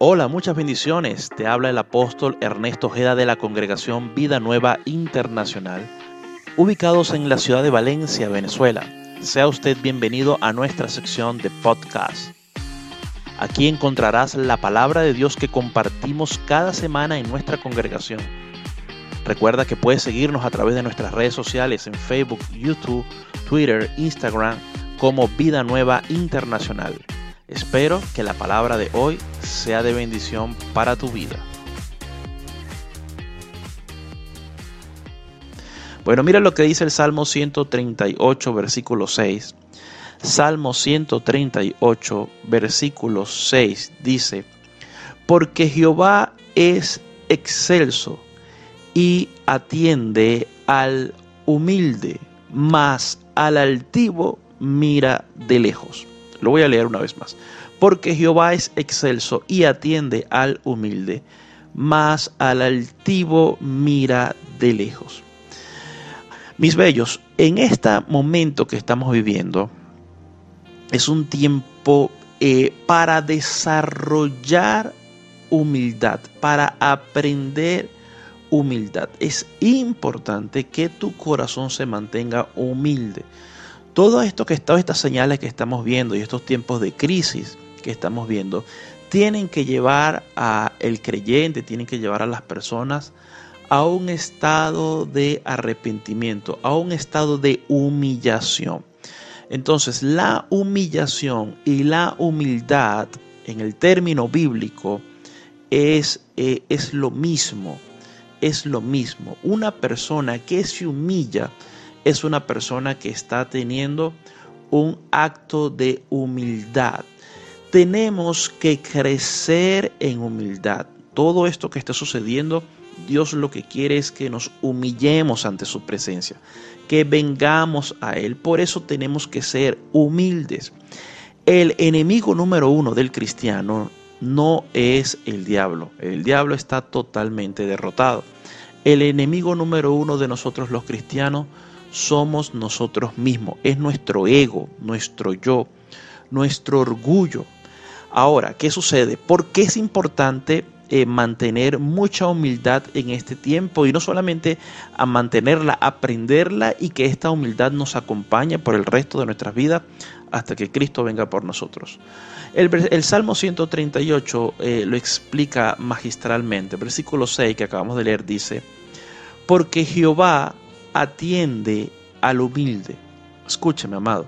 Hola, muchas bendiciones. Te habla el apóstol Ernesto Ojeda de la Congregación Vida Nueva Internacional, ubicados en la ciudad de Valencia, Venezuela. Sea usted bienvenido a nuestra sección de podcast. Aquí encontrarás la palabra de Dios que compartimos cada semana en nuestra congregación. Recuerda que puedes seguirnos a través de nuestras redes sociales en Facebook, YouTube, Twitter, Instagram como Vida Nueva Internacional. Espero que la palabra de hoy sea de bendición para tu vida. Bueno, mira lo que dice el Salmo 138, versículo 6. Salmo 138, versículo 6 dice, porque Jehová es excelso y atiende al humilde, mas al altivo mira de lejos. Lo voy a leer una vez más. Porque Jehová es excelso y atiende al humilde, mas al altivo mira de lejos. Mis bellos, en este momento que estamos viviendo, es un tiempo eh, para desarrollar humildad, para aprender humildad. Es importante que tu corazón se mantenga humilde. Todo esto que todas estas señales que estamos viendo y estos tiempos de crisis que estamos viendo tienen que llevar a el creyente, tienen que llevar a las personas a un estado de arrepentimiento, a un estado de humillación. Entonces, la humillación y la humildad en el término bíblico es, eh, es lo mismo, es lo mismo. Una persona que se humilla, es una persona que está teniendo un acto de humildad. Tenemos que crecer en humildad. Todo esto que está sucediendo, Dios lo que quiere es que nos humillemos ante su presencia, que vengamos a Él. Por eso tenemos que ser humildes. El enemigo número uno del cristiano no es el diablo. El diablo está totalmente derrotado. El enemigo número uno de nosotros los cristianos somos nosotros mismos, es nuestro ego, nuestro yo, nuestro orgullo. Ahora, ¿qué sucede? ¿Por qué es importante eh, mantener mucha humildad en este tiempo y no solamente a mantenerla, aprenderla y que esta humildad nos acompañe por el resto de nuestras vidas hasta que Cristo venga por nosotros. El, Salmo 138 eh, lo explica magistralmente. El versículo 6 que acabamos de leer dice, porque Jehová atiende al humilde. Escúcheme, amado.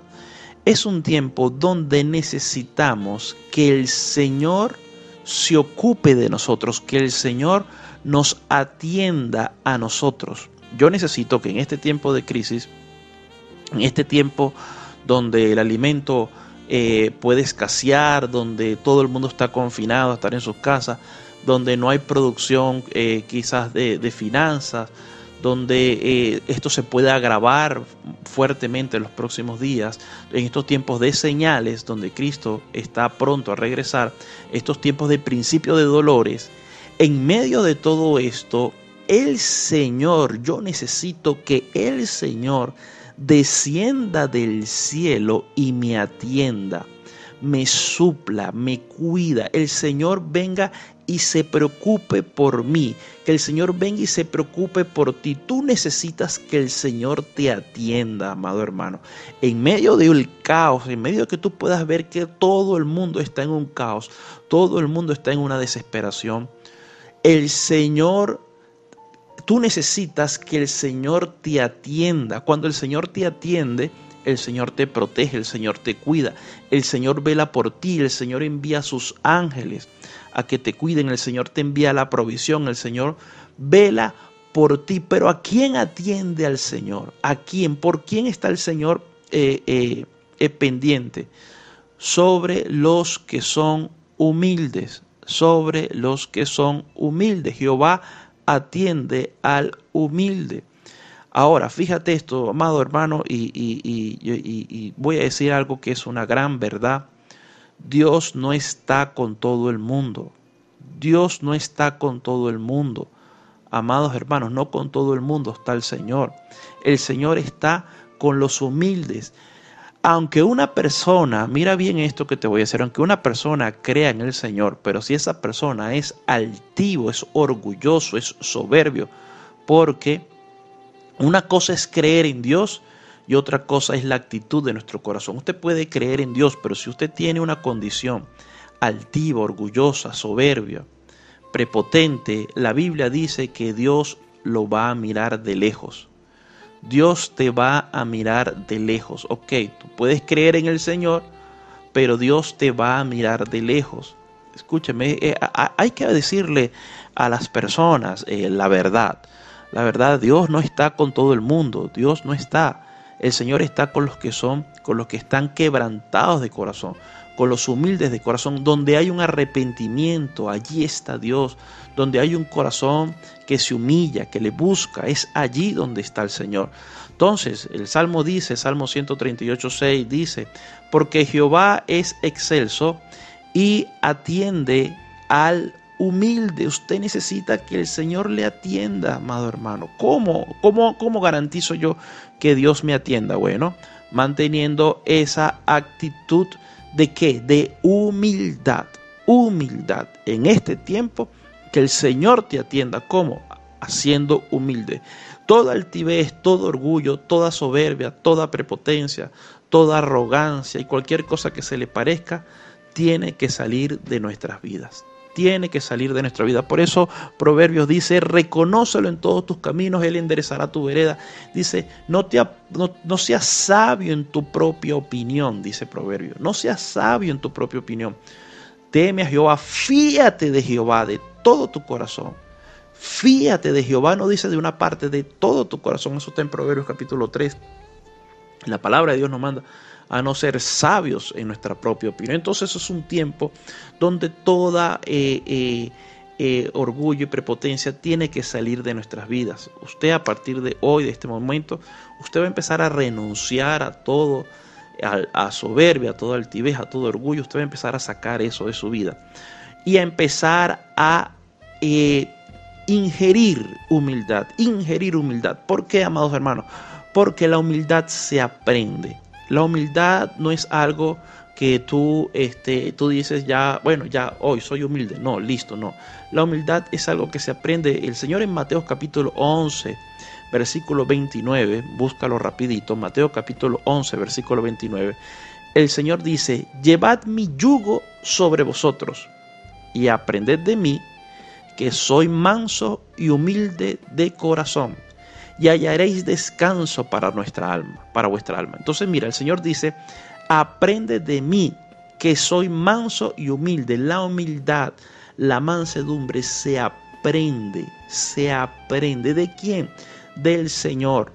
Es un tiempo donde necesitamos que el Señor se ocupe de nosotros, que el Señor nos atienda a nosotros. Yo necesito que en este tiempo de crisis, en este tiempo donde el alimento eh, puede escasear, donde todo el mundo está confinado estar en sus casas, donde no hay producción eh, quizás de finanzas, donde eh, esto se puede agravar fuertemente en los próximos días, en estos tiempos de señales, donde Cristo está pronto a regresar, estos tiempos de principio de dolores, en medio de todo esto, el Señor, yo necesito que el Señor descienda del cielo y me atienda me supla, me cuida, el Señor venga y se preocupe por mí, que el Señor venga y se preocupe por ti. Tú necesitas que el Señor te atienda, amado hermano. En medio del caos, en medio de que tú puedas ver que todo el mundo está en un caos, todo el mundo está en una desesperación, el Señor tú necesitas que el Señor te atienda. Cuando el Señor te atiende, el Señor te protege, el Señor te cuida, el Señor vela por ti, el Señor envía a sus ángeles a que te cuiden, el Señor te envía la provisión, el Señor vela por ti. Pero ¿a quién atiende al Señor? ¿A quién? ¿Por quién está el Señor eh, eh, eh, pendiente? Sobre los que son humildes, sobre los que son humildes. Jehová atiende al humilde. Ahora, fíjate esto, amado hermano, y, voy a decir algo que es una gran verdad. Dios no está con todo el mundo. Dios no está con todo el mundo. Amados hermanos, no con todo el mundo está el Señor. El Señor está con los humildes. aunque una persona, mira bien esto que te voy a decir, aunque una persona crea en el Señor, pero si esa persona es altivo, es orgulloso, es soberbio, porque una cosa es creer en Dios y otra cosa es la actitud de nuestro corazón. Usted puede creer en Dios, pero si usted tiene una condición altiva, orgullosa, soberbia, prepotente, la Biblia dice que Dios lo va a mirar de lejos. Dios te va a mirar de lejos. Ok, tú puedes creer en el Señor, pero Dios te va a mirar de lejos. Escúcheme, eh, hay que decirle a las personas eh, la verdad. La verdad, Dios no está con todo el mundo. Dios no está. El Señor está con los que son, con los que están quebrantados de corazón, con los humildes de corazón, donde hay un arrepentimiento, allí está Dios, donde hay un corazón que se humilla, que le busca, es allí donde está el Señor. Entonces, el Salmo dice, Salmo 138, 6 dice, porque Jehová es excelso y atiende al humilde. Usted necesita que el Señor le atienda, amado hermano. ¿Cómo? ¿Cómo, cómo garantizo yo que Dios me atienda? Bueno, manteniendo esa actitud de qué? De humildad. Humildad. En este tiempo que el Señor te atienda. ¿Cómo? Haciendo humilde. Toda altivez, todo orgullo, toda soberbia, toda prepotencia, toda arrogancia y cualquier cosa que se le parezca, tiene que salir de nuestras vidas. Tiene que salir de nuestra vida. Por eso Proverbios dice, reconócelo en todos tus caminos, Él enderezará tu vereda. Dice, no, seas sabio en tu propia opinión, dice Proverbios. No seas sabio en tu propia opinión. Teme a Jehová, fíate de Jehová de todo tu corazón. Fíate de Jehová, no dice de una parte, de todo tu corazón. Eso está en Proverbios capítulo 3. La palabra de Dios nos manda a no ser sabios en nuestra propia opinión. Entonces eso es un tiempo donde toda eh, eh, eh, orgullo y prepotencia tiene que salir de nuestras vidas. Usted a partir de hoy, de este momento, usted va a empezar a renunciar a todo, a, soberbia, a toda altivez, a todo orgullo. Usted va a empezar a sacar eso de su vida y a empezar a ingerir humildad, ingerir humildad. ¿Por qué, amados hermanos? Porque la humildad se aprende. La humildad no es algo que tú, este, tú dices ya, bueno, ya hoy soy humilde. No, listo, no. La humildad es algo que se aprende. El Señor en Mateo capítulo 11, versículo 29, búscalo rapidito, Mateo capítulo 11, versículo 29. El Señor dice, llevad mi yugo sobre vosotros y aprended de mí, que soy manso y humilde de corazón, y hallaréis descanso para nuestra alma, para vuestra alma. Entonces, mira, el Señor dice, aprende de mí, que soy manso y humilde. La humildad, la mansedumbre se aprende, se aprende. ¿De quién? Del Señor.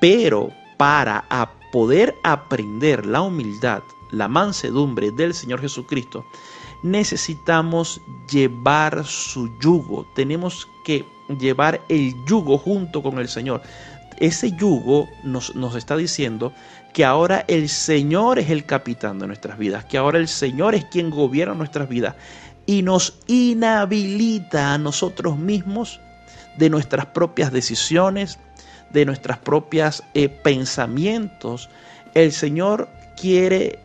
Pero para poder aprender la humildad, la mansedumbre del Señor Jesucristo, necesitamos llevar su yugo, tenemos que llevar el yugo junto con el Señor. Ese yugo nos, nos, está diciendo que ahora el Señor es el capitán de nuestras vidas, que ahora el Señor es quien gobierna nuestras vidas y nos inhabilita a nosotros mismos de nuestras propias decisiones, de nuestras propias eh, pensamientos. El Señor quiere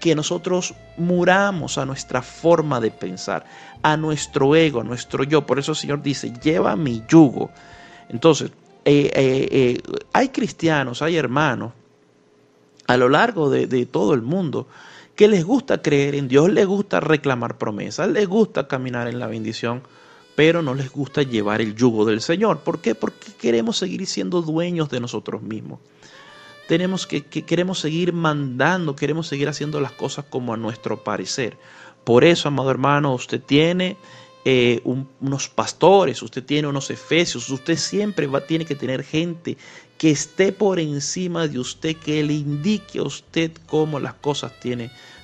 que nosotros muramos a nuestra forma de pensar, a nuestro ego, a nuestro yo. Por eso el Señor dice, lleva mi yugo. Entonces, eh, eh, eh, hay cristianos, hay hermanos a lo largo de, de, todo el mundo que les gusta creer en Dios, les gusta reclamar promesas, les gusta caminar en la bendición, pero no les gusta llevar el yugo del Señor. ¿Por qué? Porque queremos seguir siendo dueños de nosotros mismos tenemos que, queremos seguir mandando, queremos seguir haciendo las cosas como a nuestro parecer. Por eso, amado hermano, usted tiene eh, unos pastores, usted tiene unos efesios, usted siempre va, tiene que tener gente que esté por encima de usted, que le indique a usted cómo las cosas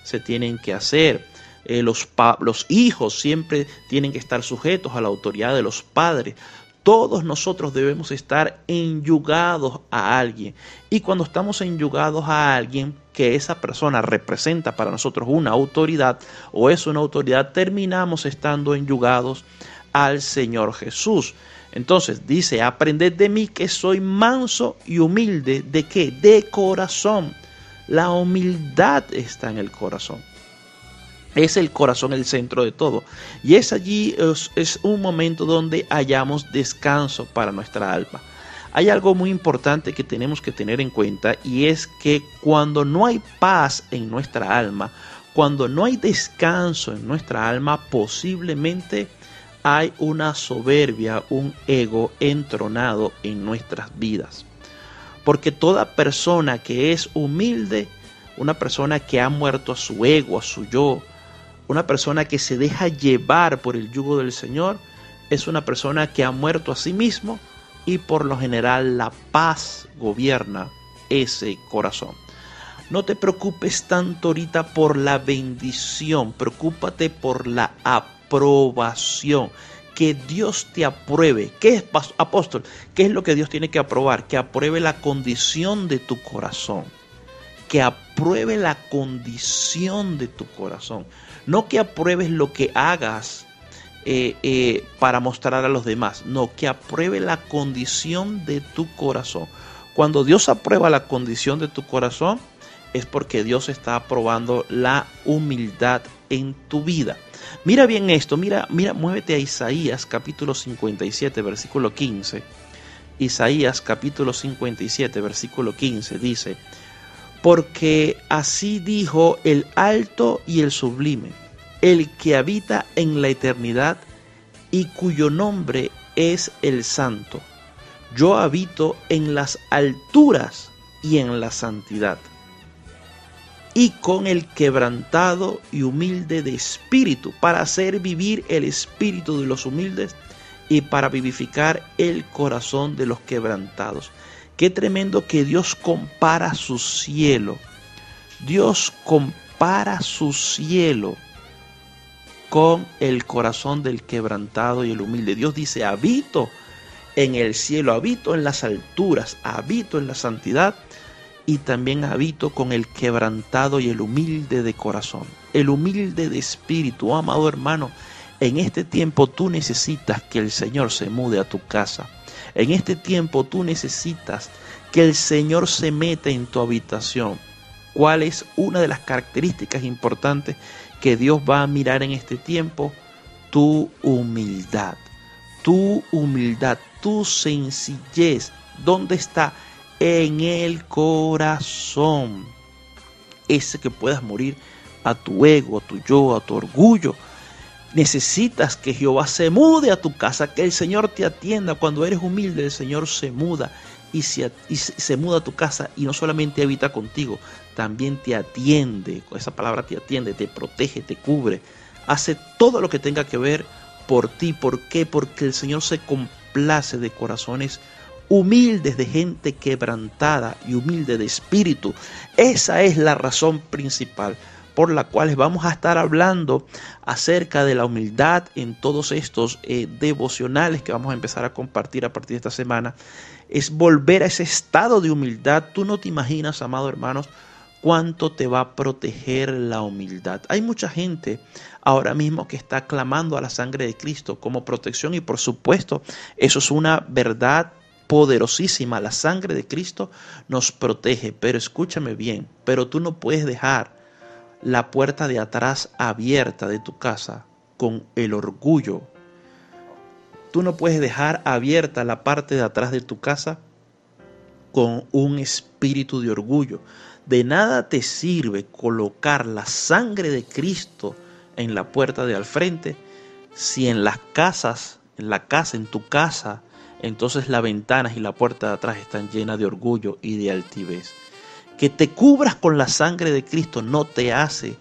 se tienen que hacer. Eh, los, los hijos siempre tienen que estar sujetos a la autoridad de los padres. Todos nosotros debemos estar enyugados a alguien. Y cuando estamos enyugados a alguien, que esa persona representa para nosotros una autoridad o es una autoridad, terminamos estando enyugados al Señor Jesús. Entonces dice, aprended de mí que soy manso y humilde. ¿De qué? De corazón. La humildad está en el corazón. Es el corazón el centro de todo. Y es allí, es, un momento donde hallamos descanso para nuestra alma. Hay algo muy importante que tenemos que tener en cuenta y es que cuando no hay paz en nuestra alma, cuando no hay descanso en nuestra alma, posiblemente hay una soberbia, un ego entronado en nuestras vidas. Porque toda persona que es humilde, una persona que ha muerto a su ego, a su yo, una persona que se deja llevar por el yugo del Señor, es una persona que ha muerto a sí mismo y por lo general la paz gobierna ese corazón. No te preocupes tanto ahorita por la bendición, preocúpate por la aprobación. Que Dios te apruebe. ¿Qué es apóstol? ¿Qué es lo que Dios tiene que aprobar? Que apruebe la condición de tu corazón. Que apruebe la condición de tu corazón. No que apruebes lo que hagas eh, eh, para mostrar a los demás. No, que apruebe la condición de tu corazón. Cuando Dios aprueba la condición de tu corazón, es porque Dios está aprobando la humildad en tu vida. Mira bien esto, mira, mira, muévete a Isaías capítulo 57, versículo 15. Isaías capítulo 57, versículo 15 dice, porque así dijo el alto y el sublime, el que habita en la eternidad y cuyo nombre es el santo. Yo habito en las alturas y en la santidad y con el quebrantado y humilde de espíritu, para hacer vivir el espíritu de los humildes y para vivificar el corazón de los quebrantados. Qué tremendo que Dios compara su cielo. Dios compara su cielo con el corazón del quebrantado y el humilde. Dios dice, habito en el cielo, habito en las alturas, habito en la santidad y también habito con el quebrantado y el humilde de corazón, el humilde de espíritu. Oh, amado hermano, en este tiempo tú necesitas que el Señor se mude a tu casa. En este tiempo tú necesitas que el Señor se meta en tu habitación. ¿Cuál es una de las características importantes que Dios va a mirar en este tiempo? Tu humildad. Tu humildad, tu sencillez. ¿Dónde está? en el corazón. Ese que puedas morir a tu ego, a tu yo, a tu orgullo. Necesitas que Jehová se mude a tu casa, que el Señor te atienda. Cuando eres humilde, el Señor se muda y se, se muda a tu casa y no solamente habita contigo, también te atiende. Esa palabra te atiende, te protege, te cubre. Hace todo lo que tenga que ver por ti. ¿Por qué? Porque el Señor se complace de corazones humildes, de gente quebrantada y humilde de espíritu. Esa es la razón principal por la cual vamos a estar hablando acerca de la humildad en todos estos eh, devocionales que vamos a empezar a compartir a partir de esta semana. Es volver a ese estado de humildad. Tú no te imaginas, amados hermanos, cuánto te va a proteger la humildad. Hay mucha gente ahora mismo que está clamando a la sangre de Cristo como protección y por supuesto eso es una verdad poderosísima, la sangre de Cristo nos protege. Pero escúchame bien, pero tú no puedes dejar la puerta de atrás abierta de tu casa con el orgullo. Tú no puedes dejar abierta la parte de atrás de tu casa con un espíritu de orgullo. De nada te sirve colocar la sangre de Cristo en la puerta de al frente si en las casas, en la casa, en tu casa, entonces las ventanas y la puerta de atrás están llenas de orgullo y de altivez. Que te cubras con la sangre de Cristo no te hace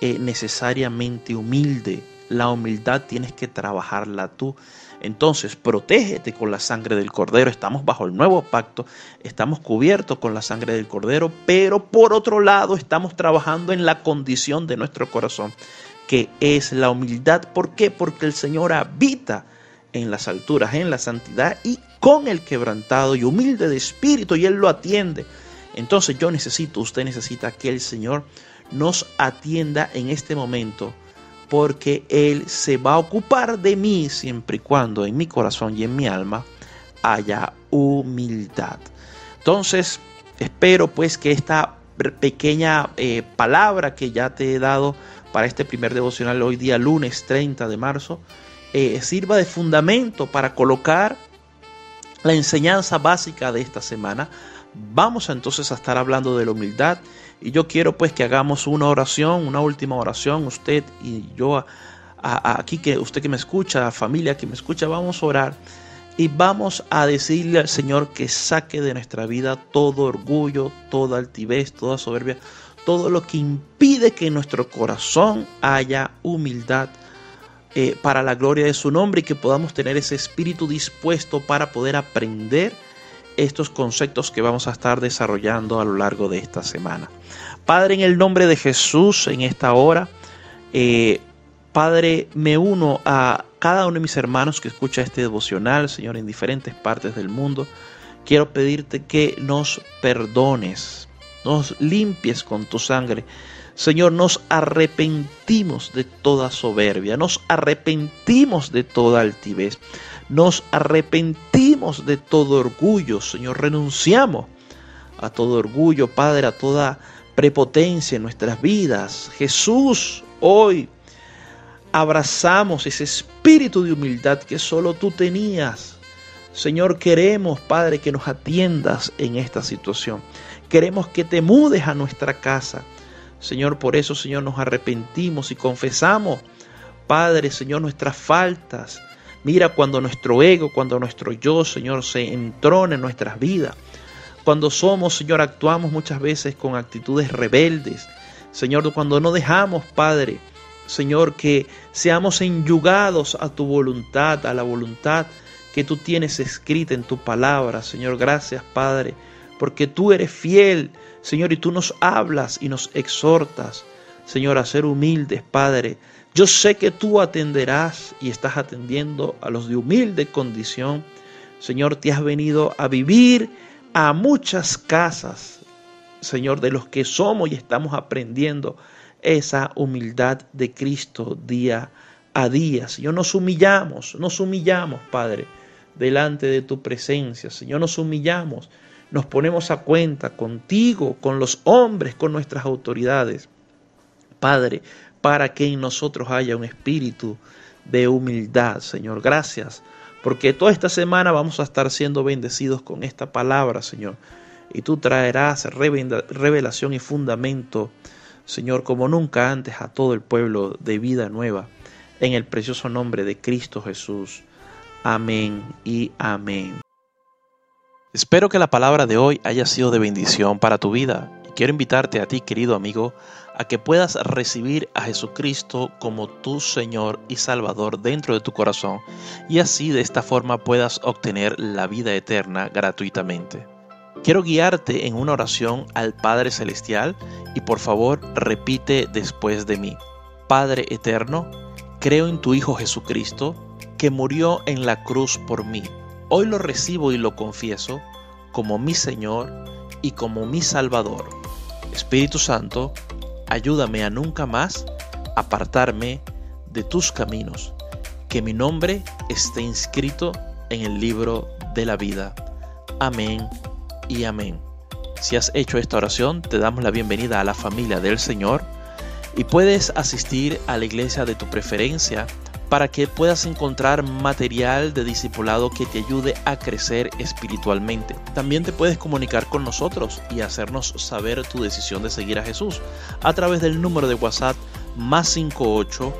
eh, necesariamente humilde. La humildad tienes que trabajarla tú. Entonces, protégete con la sangre del cordero. Estamos bajo el nuevo pacto, estamos cubiertos con la sangre del cordero, pero por otro lado estamos trabajando en la condición de nuestro corazón, que es la humildad. ¿Por qué? Porque el Señor habita en las alturas, en la santidad y con el quebrantado y humilde de espíritu y Él lo atiende. Entonces yo necesito, usted necesita que el Señor nos atienda en este momento porque Él se va a ocupar de mí siempre y cuando en mi corazón y en mi alma haya humildad. Entonces espero pues que esta pequeña eh, palabra que ya te he dado para este primer devocional hoy día lunes 30 de marzo eh, sirva de fundamento para colocar la enseñanza básica de esta semana. Vamos entonces a estar hablando de la humildad y yo quiero pues que hagamos una oración, una última oración, usted y yo aquí que usted que me escucha, familia que me escucha, vamos a orar y vamos a decirle al Señor que saque de nuestra vida todo orgullo, toda altivez, toda soberbia, todo lo que impide que en nuestro corazón haya humildad eh, para la gloria de su nombre y que podamos tener ese espíritu dispuesto para poder aprender estos conceptos que vamos a estar desarrollando a lo largo de esta semana. Padre, en el nombre de Jesús, en esta hora, eh, Padre, me uno a cada uno de mis hermanos que escucha este devocional, Señor, en diferentes partes del mundo. Quiero pedirte que nos perdones, nos limpies con tu sangre. Señor, nos arrepentimos de toda soberbia, nos arrepentimos de toda altivez, nos arrepentimos de todo orgullo, Señor, renunciamos a todo orgullo, Padre, a toda prepotencia en nuestras vidas. Jesús, hoy abrazamos ese espíritu de humildad que solo tú tenías. Señor, queremos, Padre, que nos atiendas en esta situación. Queremos que te mudes a nuestra casa. Señor, por eso, Señor, nos arrepentimos y confesamos, Padre, Señor, nuestras faltas. Mira cuando nuestro ego, cuando nuestro yo, Señor, se entrona en nuestras vidas. Cuando somos, Señor, actuamos muchas veces con actitudes rebeldes. Señor, cuando no dejamos, Padre, Señor, que seamos enyugados a tu voluntad, a la voluntad que tú tienes escrita en tu palabra. Señor, gracias, Padre, porque tú eres fiel, Señor, y tú nos hablas y nos exhortas, Señor, a ser humildes, Padre. Yo sé que tú atenderás y estás atendiendo a los de humilde condición. Señor, te has venido a vivir a muchas casas, Señor, de los que somos y estamos aprendiendo esa humildad de Cristo día a día. Señor, nos humillamos, nos humillamos, Padre, delante de tu presencia. Señor, nos humillamos, nos ponemos a cuenta contigo, con los hombres, con nuestras autoridades. Padre, para que en nosotros haya un espíritu de humildad, Señor. Gracias, porque toda esta semana vamos a estar siendo bendecidos con esta palabra, Señor. Y tú traerás revelación y fundamento Señor, como nunca antes a todo el pueblo de vida nueva, en el precioso nombre de Cristo Jesús. Amén y amén. Espero que la palabra de hoy haya sido de bendición para tu vida quiero invitarte a ti, querido amigo, a que puedas recibir a Jesucristo como tu Señor y Salvador dentro de tu corazón y así de esta forma puedas obtener la vida eterna gratuitamente. Quiero guiarte en una oración al Padre Celestial y por favor repite después de mí. Padre Eterno, creo en tu Hijo Jesucristo, que murió en la cruz por mí. Hoy lo recibo y lo confieso como mi Señor y como mi Salvador. Espíritu Santo, ayúdame a nunca más apartarme de tus caminos, que mi nombre esté inscrito en el libro de la vida. Amén y amén. Si has hecho esta oración, te damos la bienvenida a la familia del Señor y puedes asistir a la iglesia de tu preferencia para que puedas encontrar material de discipulado que te ayude a crecer espiritualmente. También te puedes comunicar con nosotros y hacernos saber tu decisión de seguir a Jesús a través del número de WhatsApp más 58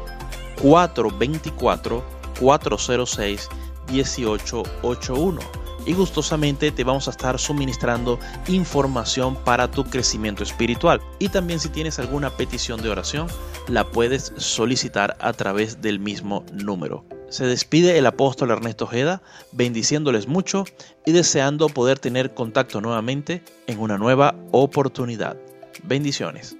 424 406 1881 y gustosamente te vamos a estar suministrando información para tu crecimiento espiritual. Y también si tienes alguna petición de oración, la puedes solicitar a través del mismo número. Se despide el apóstol Ernesto Ojeda, bendiciéndoles mucho y deseando poder tener contacto nuevamente en una nueva oportunidad. Bendiciones.